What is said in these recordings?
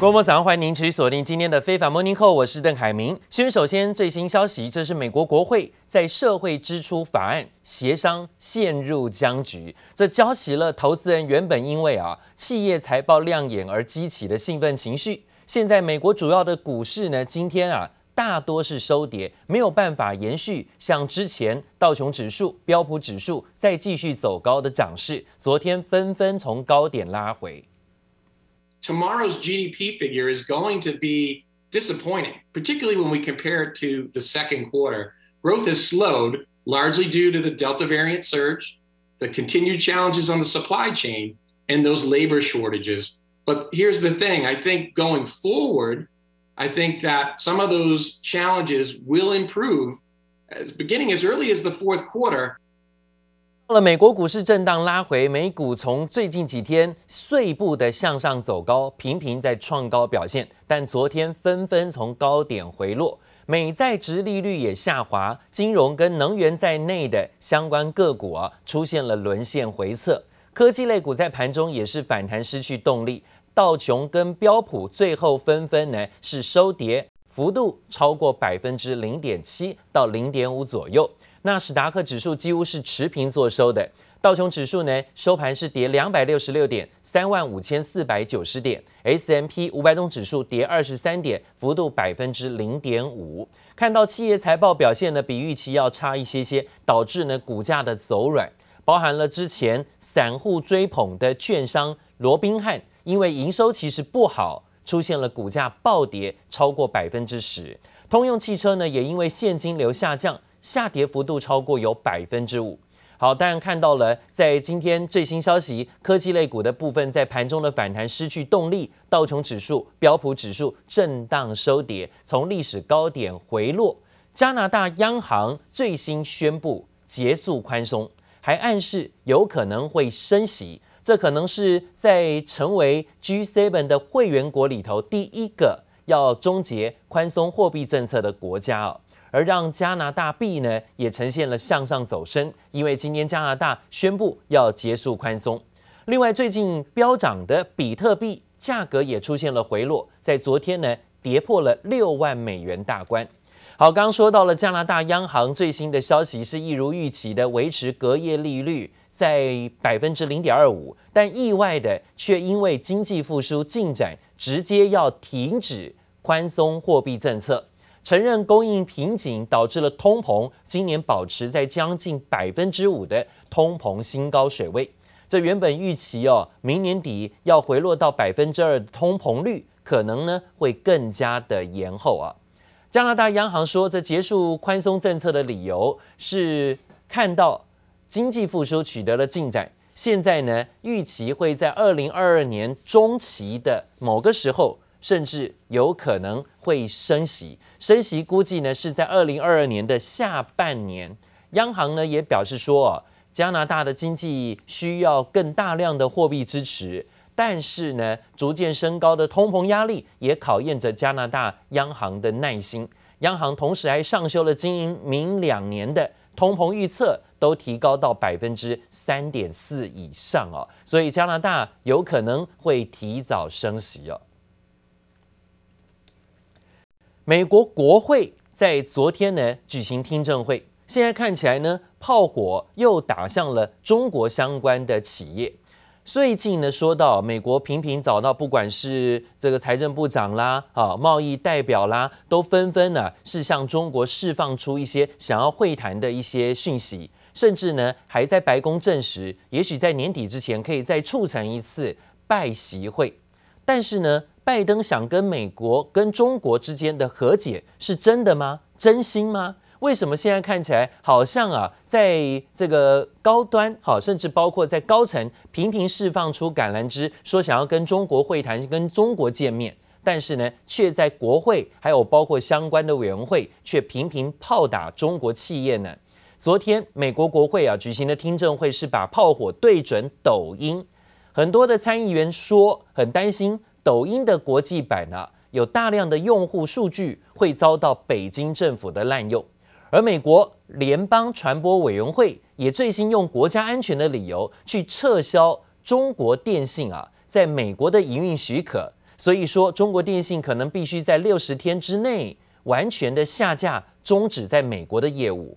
各位早上，欢迎您持续锁定今天的非凡 Morning Call，我是邓海明。先首先最新消息，这是美国国会在社会支出法案协商陷入僵局，这浇熄了投资人原本因为啊企业财报亮眼而激起的兴奋情绪。现在美国主要的股市呢，今天啊大多是收跌，没有办法延续像之前道琼指数、标普指数再继续走高的涨势，昨天纷纷从高点拉回。Tomorrow's GDP figure is going to be disappointing, particularly when we compare it to the second quarter. Growth has slowed, largely due to the Delta variant surge, the continued challenges on the supply chain, and those labor shortages. But here's the thing I think going forward, I think that some of those challenges will improve as beginning as early as the fourth quarter. 到了美国股市震荡拉回，美股从最近几天碎步的向上走高，频频在创高表现，但昨天纷纷从高点回落，美债殖利率也下滑，金融跟能源在内的相关个股啊出现了沦陷回测，科技类股在盘中也是反弹失去动力，道琼跟标普最后纷纷呢是收跌，幅度超过百分之零点七到零点五左右。纳斯达克指数几乎是持平做收的，道琼指数呢收盘是跌两百六十六点，三万五千四百九十点，S M P 五百种指数跌二十三点，幅度百分之零点五。看到企业财报表现呢比预期要差一些些，导致呢股价的走软，包含了之前散户追捧的券商罗宾汉，因为营收其实不好，出现了股价暴跌超过百分之十。通用汽车呢也因为现金流下降。下跌幅度超过有百分之五。好，当然看到了，在今天最新消息，科技类股的部分在盘中的反弹失去动力，道琼指数、标普指数震荡收跌，从历史高点回落。加拿大央行最新宣布结束宽松，还暗示有可能会升息，这可能是在成为 G7 的会员国里头第一个要终结宽松货币政策的国家哦。而让加拿大币呢也呈现了向上走升，因为今天加拿大宣布要结束宽松。另外，最近飙涨的比特币价格也出现了回落，在昨天呢跌破了六万美元大关。好，刚刚说到了加拿大央行最新的消息是一如预期的维持隔夜利率在百分之零点二五，但意外的却因为经济复苏进展，直接要停止宽松货币政策。承认供应瓶颈导致了通膨，今年保持在将近百分之五的通膨新高水位。这原本预期哦，明年底要回落到百分之二的通膨率，可能呢会更加的延后啊。加拿大央行说，这结束宽松政策的理由是看到经济复苏取得了进展，现在呢预期会在二零二二年中期的某个时候，甚至有可能会升息。升息估计呢是在二零二二年的下半年，央行呢也表示说，加拿大的经济需要更大量的货币支持，但是呢，逐渐升高的通膨压力也考验着加拿大央行的耐心。央行同时还上修了经营明两年的通膨预测，都提高到百分之三点四以上哦，所以加拿大有可能会提早升息哦。美国国会在昨天呢举行听证会，现在看起来呢炮火又打向了中国相关的企业。最近呢说到美国频频找到，不管是这个财政部长啦、啊贸易代表啦，都纷纷呢是向中国释放出一些想要会谈的一些讯息，甚至呢还在白宫证实，也许在年底之前可以再促成一次拜习会。但是呢，拜登想跟美国跟中国之间的和解是真的吗？真心吗？为什么现在看起来好像啊，在这个高端好，甚至包括在高层频频释放出橄榄枝，说想要跟中国会谈、跟中国见面，但是呢，却在国会还有包括相关的委员会，却频频炮打中国企业呢？昨天美国国会啊举行的听证会是把炮火对准抖音。很多的参议员说很担心抖音的国际版啊，有大量的用户数据会遭到北京政府的滥用，而美国联邦传播委员会也最新用国家安全的理由去撤销中国电信啊在美国的营运许可，所以说，中国电信可能必须在六十天之内完全的下架，终止在美国的业务。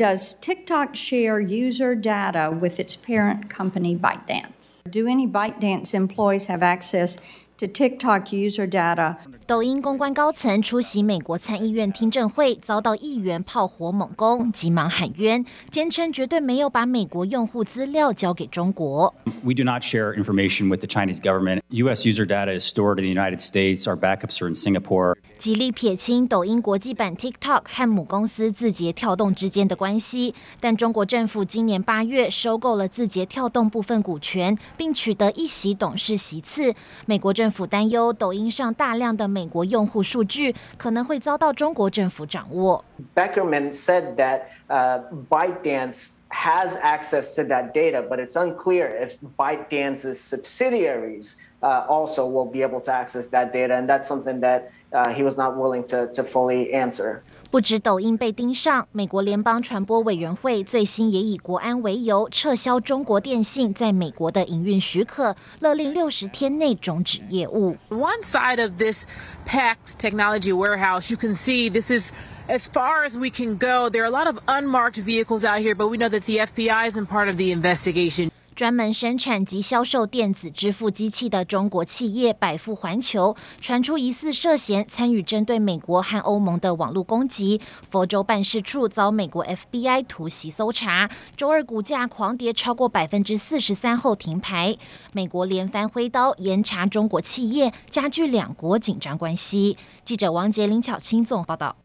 Does TikTok share user data with its parent company ByteDance? Do any ByteDance employees have access to TikTok user data? 抖音公关高层出席美国参议院听证会，遭到议员炮火猛攻，急忙喊冤，坚称绝对没有把美国用户资料交给中国。We do not share information with the Chinese government. U.S. user data is stored in the United States. Our backups are in Singapore. 极力撇清抖音国际版 TikTok 和母公司字节跳动之间的关系，但中国政府今年八月收购了字节跳动部分股权，并取得一席董事席次。美国政府担忧抖音上大量的美美国用户数据可能会遭到中国政府掌握。Beckerman said that uh, ByteDance has access to that data, but it's unclear if ByteDance's subsidiaries uh, also will be able to access that data, and that's something that uh, he was not willing to, to fully answer. 不止抖音被盯上，美国联邦传播委员会最新也以国安为由撤销中国电信在美国的营运许可，勒令六十天内终止业务。One side of this packed technology warehouse, you can see this is as far as we can go. There are a lot of unmarked vehicles out here, but we know that the FBI isn't part of the investigation. 专门生产及销售电子支付机器的中国企业百富环球传出疑似涉嫌参与针对美国和欧盟的网络攻击，佛州办事处遭美国 FBI 突袭搜查，周二股价狂跌超过百分之四十三后停牌。美国连番挥刀严查中国企业，加剧两国紧张关系。记者王杰、林巧清总报道。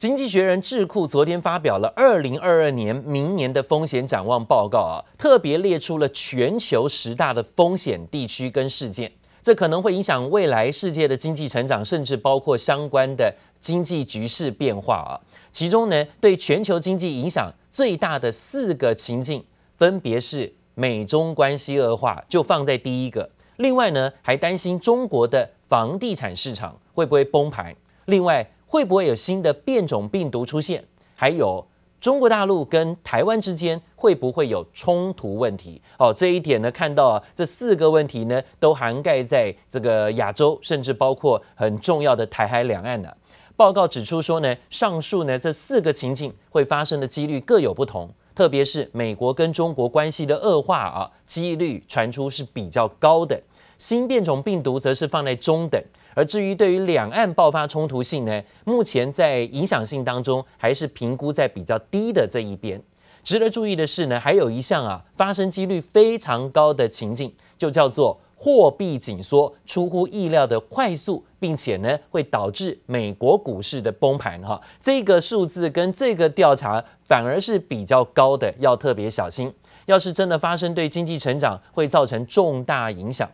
经济学人智库昨天发表了二零二二年明年的风险展望报告啊，特别列出了全球十大的风险地区跟事件，这可能会影响未来世界的经济成长，甚至包括相关的经济局势变化啊。其中呢，对全球经济影响最大的四个情境，分别是美中关系恶化，就放在第一个。另外呢，还担心中国的房地产市场会不会崩盘。另外。会不会有新的变种病毒出现？还有中国大陆跟台湾之间会不会有冲突问题？哦，这一点呢，看到啊，这四个问题呢，都涵盖在这个亚洲，甚至包括很重要的台海两岸呢。报告指出说呢，上述呢这四个情境会发生的几率各有不同，特别是美国跟中国关系的恶化啊，几率传出是比较高的。新变种病毒则是放在中等。而至于对于两岸爆发冲突性呢，目前在影响性当中还是评估在比较低的这一边。值得注意的是呢，还有一项啊发生几率非常高的情境，就叫做货币紧缩出乎意料的快速，并且呢会导致美国股市的崩盘哈。这个数字跟这个调查反而是比较高的，要特别小心。要是真的发生，对经济成长会造成重大影响。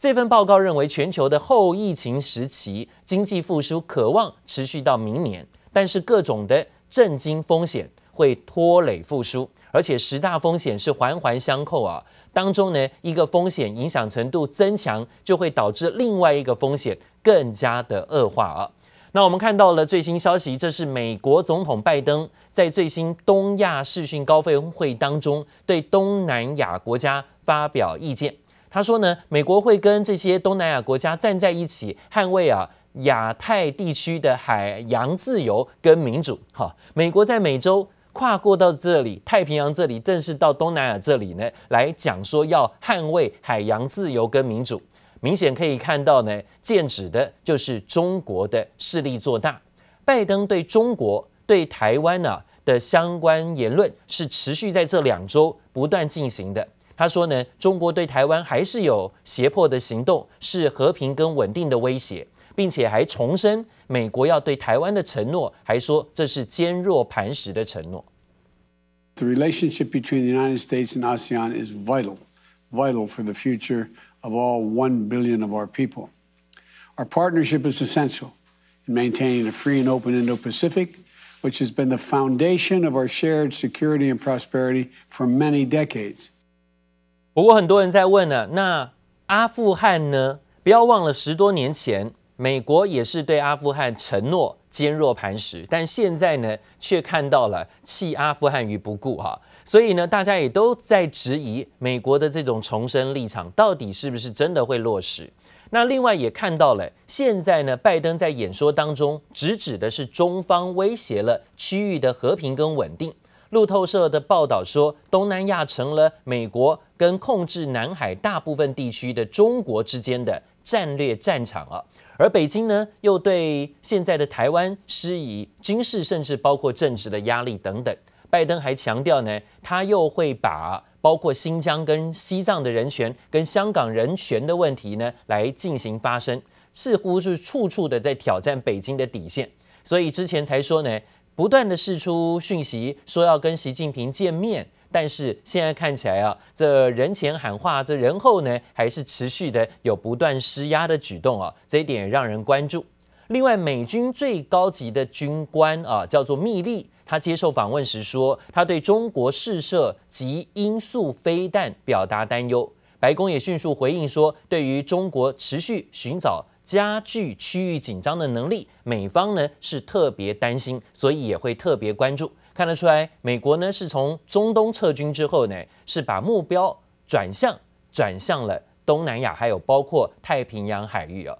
这份报告认为，全球的后疫情时期经济复苏可望持续到明年，但是各种的震惊风险会拖累复苏，而且十大风险是环环相扣啊。当中呢，一个风险影响程度增强，就会导致另外一个风险更加的恶化啊。那我们看到了最新消息，这是美国总统拜登在最新东亚视讯高峰会当中对东南亚国家发表意见。他说呢，美国会跟这些东南亚国家站在一起，捍卫啊亚太地区的海洋自由跟民主。哈，美国在美洲跨过到这里，太平洋这里，正是到东南亚这里呢，来讲说要捍卫海洋自由跟民主。明显可以看到呢，剑指的就是中国的势力做大。拜登对中国、对台湾呢、啊、的相关言论是持续在这两周不断进行的。他说呢，中国对台湾还是有胁迫的行动，是和平跟稳定的威胁，并且还重申美国要对台湾的承诺，还说这是坚若磐石的承诺。The relationship between the United States and ASEAN is vital, vital for the future of all one billion of our people. Our partnership is essential in maintaining a free and open Indo-Pacific, which has been the foundation of our shared security and prosperity for many decades. 不过很多人在问呢，那阿富汗呢？不要忘了十多年前，美国也是对阿富汗承诺坚若磐石，但现在呢，却看到了弃阿富汗于不顾哈。所以呢，大家也都在质疑美国的这种重申立场到底是不是真的会落实？那另外也看到了，现在呢，拜登在演说当中直指的是中方威胁了区域的和平跟稳定。路透社的报道说，东南亚成了美国跟控制南海大部分地区的中国之间的战略战场啊。而北京呢，又对现在的台湾施以军事甚至包括政治的压力等等。拜登还强调呢，他又会把包括新疆跟西藏的人权跟香港人权的问题呢来进行发声，似乎是处处的在挑战北京的底线。所以之前才说呢，不断的释出讯息说要跟习近平见面。但是现在看起来啊，这人前喊话，这人后呢，还是持续的有不断施压的举动啊，这一点让人关注。另外，美军最高级的军官啊，叫做密利，他接受访问时说，他对中国试射极音速飞弹表达担忧。白宫也迅速回应说，对于中国持续寻找加剧区域紧张的能力，美方呢是特别担心，所以也会特别关注。看得出来，美国呢是从中东撤军之后呢，是把目标转向转向了东南亚，还有包括太平洋海域啊。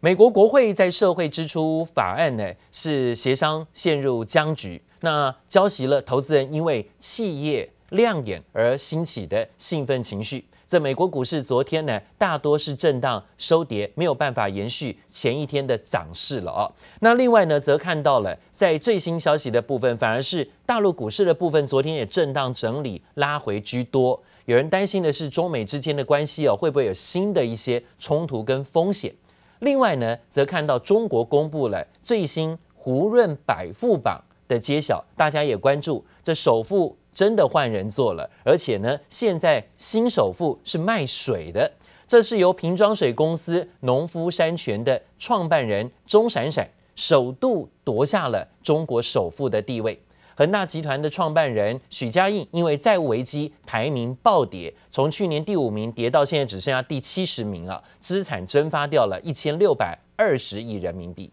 美国国会在社会支出法案呢是协商陷入僵局，那浇熄了投资人因为企业亮眼而兴起的兴奋情绪。这美国股市昨天呢，大多是震荡收跌，没有办法延续前一天的涨势了哦。那另外呢，则看到了在最新消息的部分，反而是大陆股市的部分，昨天也震荡整理，拉回居多。有人担心的是中美之间的关系哦，会不会有新的一些冲突跟风险？另外呢，则看到中国公布了最新胡润百富榜的揭晓，大家也关注这首富。真的换人做了，而且呢，现在新首富是卖水的，这是由瓶装水公司农夫山泉的创办人钟闪闪首度夺下了中国首富的地位。恒大集团的创办人许家印因为债务危机排名暴跌，从去年第五名跌到现在只剩下第七十名啊，资产蒸发掉了一千六百二十亿人民币。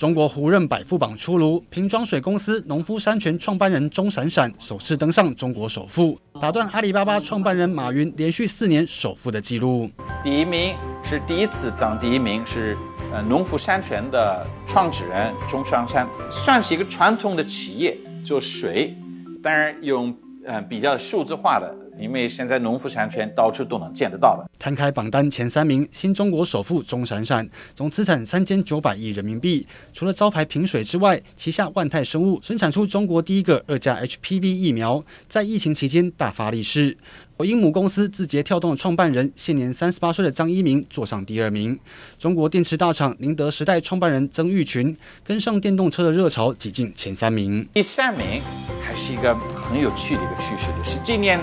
中国胡润百富榜出炉，瓶装水公司农夫山泉创办人钟闪闪首次登上中国首富，打断阿里巴巴创办人马云连续四年首富的记录。第一名是第一次当第一名是呃农夫山泉的创始人钟闪闪，算是一个传统的企业做水，当然用呃比较数字化的。因为现在农夫山泉到处都能见得到的。摊开榜单前三名，新中国首富钟闪闪，总资产三千九百亿人民币。除了招牌瓶水之外，旗下万泰生物生产出中国第一个二价 HPV 疫苗，在疫情期间大发利市。抖音母公司字节跳动的创办人，现年三十八岁的张一鸣坐上第二名。中国电池大厂宁德时代创办人曾毓群跟上电动车的热潮，挤进前三名。第三名还是一个很有趣的一个趋势，就是今年。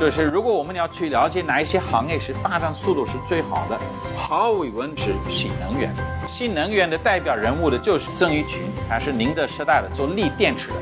就是如果我们要去了解哪一些行业是发展速度是最好的，毫无疑问是新能源。新能源的代表人物的就是曾毓群，他是宁德时代的做锂电池的。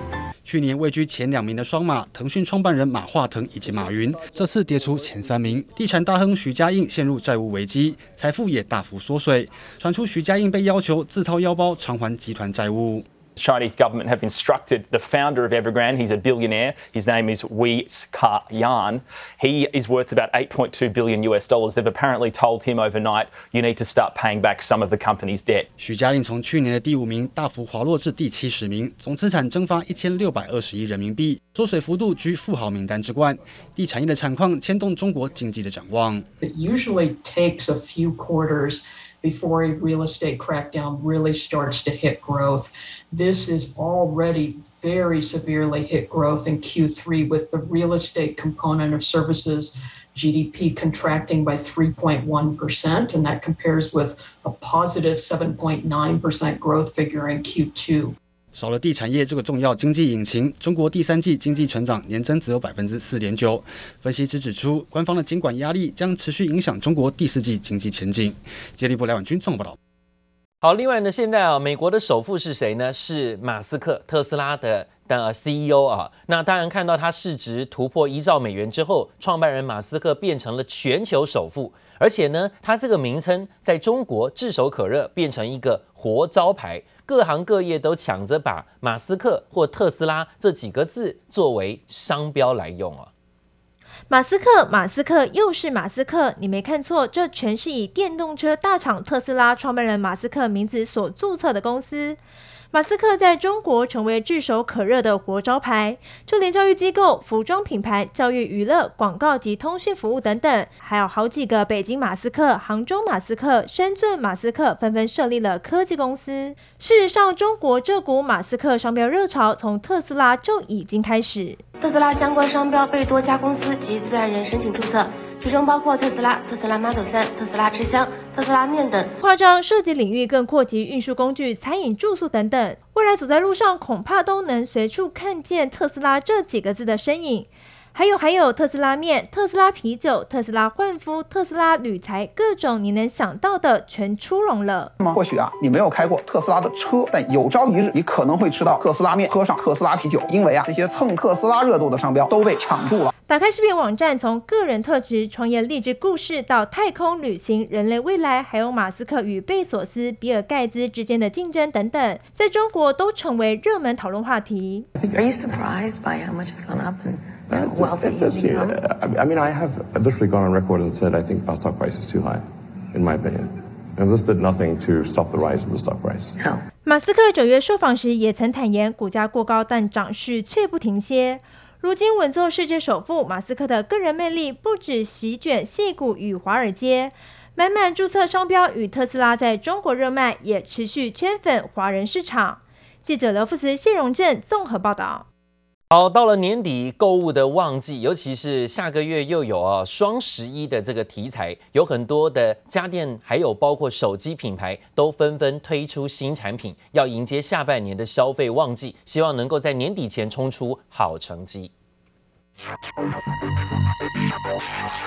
去年位居前两名的双马，腾讯创办人马化腾以及马云，这次跌出前三名。地产大亨许家印陷入债务危机，财富也大幅缩水，传出许家印被要求自掏腰包偿还集团债务。Chinese government have instructed the founder of Evergrande, he's a billionaire, his name is Wei Ka Yan. He is worth about 8.2 billion US dollars. They've apparently told him overnight, you need to start paying back some of the company's debt. 许家印从去年的第五名大幅滑落至第七十名，总资产蒸发一千六百二十亿人民币，缩水幅度居富豪名单之冠。地产业的产况牵动中国经济的展望。It usually takes a few quarters before a real estate crackdown really starts to hit growth. This is already very severely hit growth in Q3 with the real estate component of services GDP contracting by 3.1%, and that compares with a positive 7.9% growth figure in Q2. 少了地产业这个重要经济引擎，中国第三季经济成长年增只有百分之四点九。分析师指出，官方的监管压力将持续影响中国第四季经济前景。接力部梁婉君综合报道。好，另外呢，现在啊，美国的首富是谁呢？是马斯克，特斯拉的的 CEO 啊。那当然看到他市值突破一兆美元之后，创办人马斯克变成了全球首富，而且呢，他这个名称在中国炙手可热，变成一个活招牌。各行各业都抢着把马斯克或特斯拉这几个字作为商标来用啊。马斯克，马斯克又是马斯克，你没看错，这全是以电动车大厂特斯拉创办人马斯克名字所注册的公司。马斯克在中国成为炙手可热的活招牌，就连教育机构、服装品牌、教育娱乐、广告及通讯服务等等，还有好几个北京马斯克、杭州马斯克、深圳马斯克纷纷设立了科技公司。事实上，中国这股马斯克商标热潮从特斯拉就已经开始。特斯拉相关商标被多家公司及自然人申请注册。其中包括特斯拉、特斯拉 Model 3、特斯拉之乡、特斯拉面等。夸张设计领域更扩及运输工具、餐饮、住宿等等。未来走在路上，恐怕都能随处看见特斯拉这几个字的身影。还有还有特斯拉面、特斯拉啤酒、特斯拉焕肤、特斯拉铝材，各种你能想到的全出笼了。或许啊，你没有开过特斯拉的车，但有朝一日你可能会吃到特斯拉面，喝上特斯拉啤酒，因为啊，这些蹭特斯拉热度的商标都被抢注了。打开视频网站，从个人特质、创业励志故事到太空旅行、人类未来，还有马斯克与贝索斯、比尔盖茨之间的竞争等等，在中国都成为热门讨论话题。Are you surprised by how much it's gone up and that you've become? I mean, I have literally gone on record and said I think our stock price is too high, in my opinion. And this did nothing to stop the rise of the stock price. No. 马斯克九月受访时也曾坦言，股价过高，但涨势却不停歇。如今稳坐世界首富，马斯克的个人魅力不止席卷戏谷与华尔街，满满注册商标与特斯拉在中国热卖，也持续圈粉华人市场。记者刘富慈、谢荣正综合报道。好，到了年底购物的旺季，尤其是下个月又有啊双十一的这个题材，有很多的家电，还有包括手机品牌都纷纷推出新产品，要迎接下半年的消费旺季，希望能够在年底前冲出好成绩。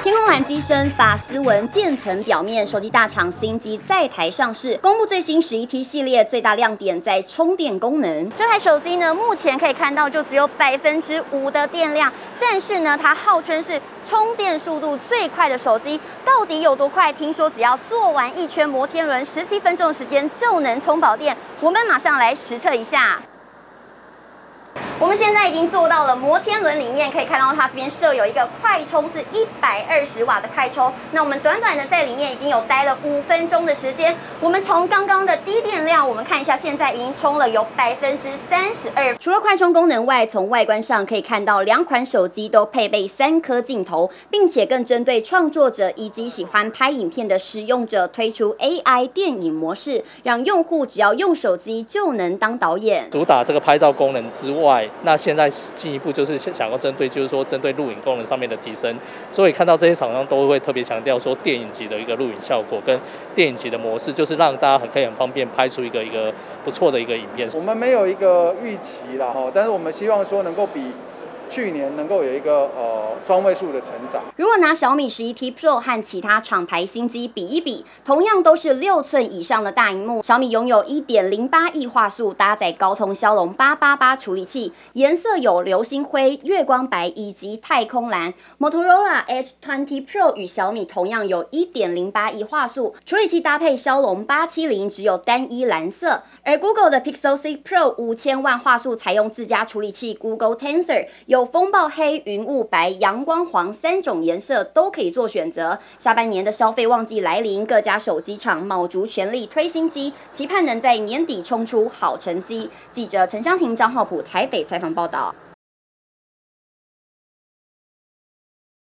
天空蓝机身、法丝纹渐层表面，手机大厂新机在台上市，公布最新十一 T 系列，最大亮点在充电功能。这台手机呢，目前可以看到就只有百分之五的电量，但是呢，它号称是充电速度最快的手机，到底有多快？听说只要做完一圈摩天轮，十七分钟的时间就能充饱电。我们马上来实测一下。我们现在已经坐到了摩天轮里面，可以看到它这边设有一个快充，是一百二十瓦的快充。那我们短短的在里面已经有待了五分钟的时间。我们从刚刚的低电量，我们看一下，现在已经充了有百分之三十二。除了快充功能外，从外观上可以看到两款手机都配备三颗镜头，并且更针对创作者以及喜欢拍影片的使用者推出 AI 电影模式，让用户只要用手机就能当导演。主打这个拍照功能之外。那现在进一步就是想要针对，就是说针对录影功能上面的提升，所以看到这些厂商都会特别强调说电影级的一个录影效果跟电影级的模式，就是让大家很可以很方便拍出一个一个不错的一个影片。我们没有一个预期啦哈，但是我们希望说能够比。去年能够有一个呃双位数的成长。如果拿小米十一 T Pro 和其他厂牌新机比一比，同样都是六寸以上的大萤幕，小米拥有一点零八亿画素，搭载高通骁龙八八八处理器，颜色有流星灰、月光白以及太空蓝。Motorola Edge 20 Pro 与小米同样有一点零八亿画素，处理器搭配骁龙八七零，只有单一蓝色。而 Google 的 Pixel 6 Pro 五千万画素，采用自家处理器 Google Tensor，有风暴黑、云雾白、阳光黄三种颜色都可以做选择。下半年的消费旺季来临，各家手机厂卯足全力推新机，期盼能在年底冲出好成绩。记者陈湘婷、张浩普台北采访报道。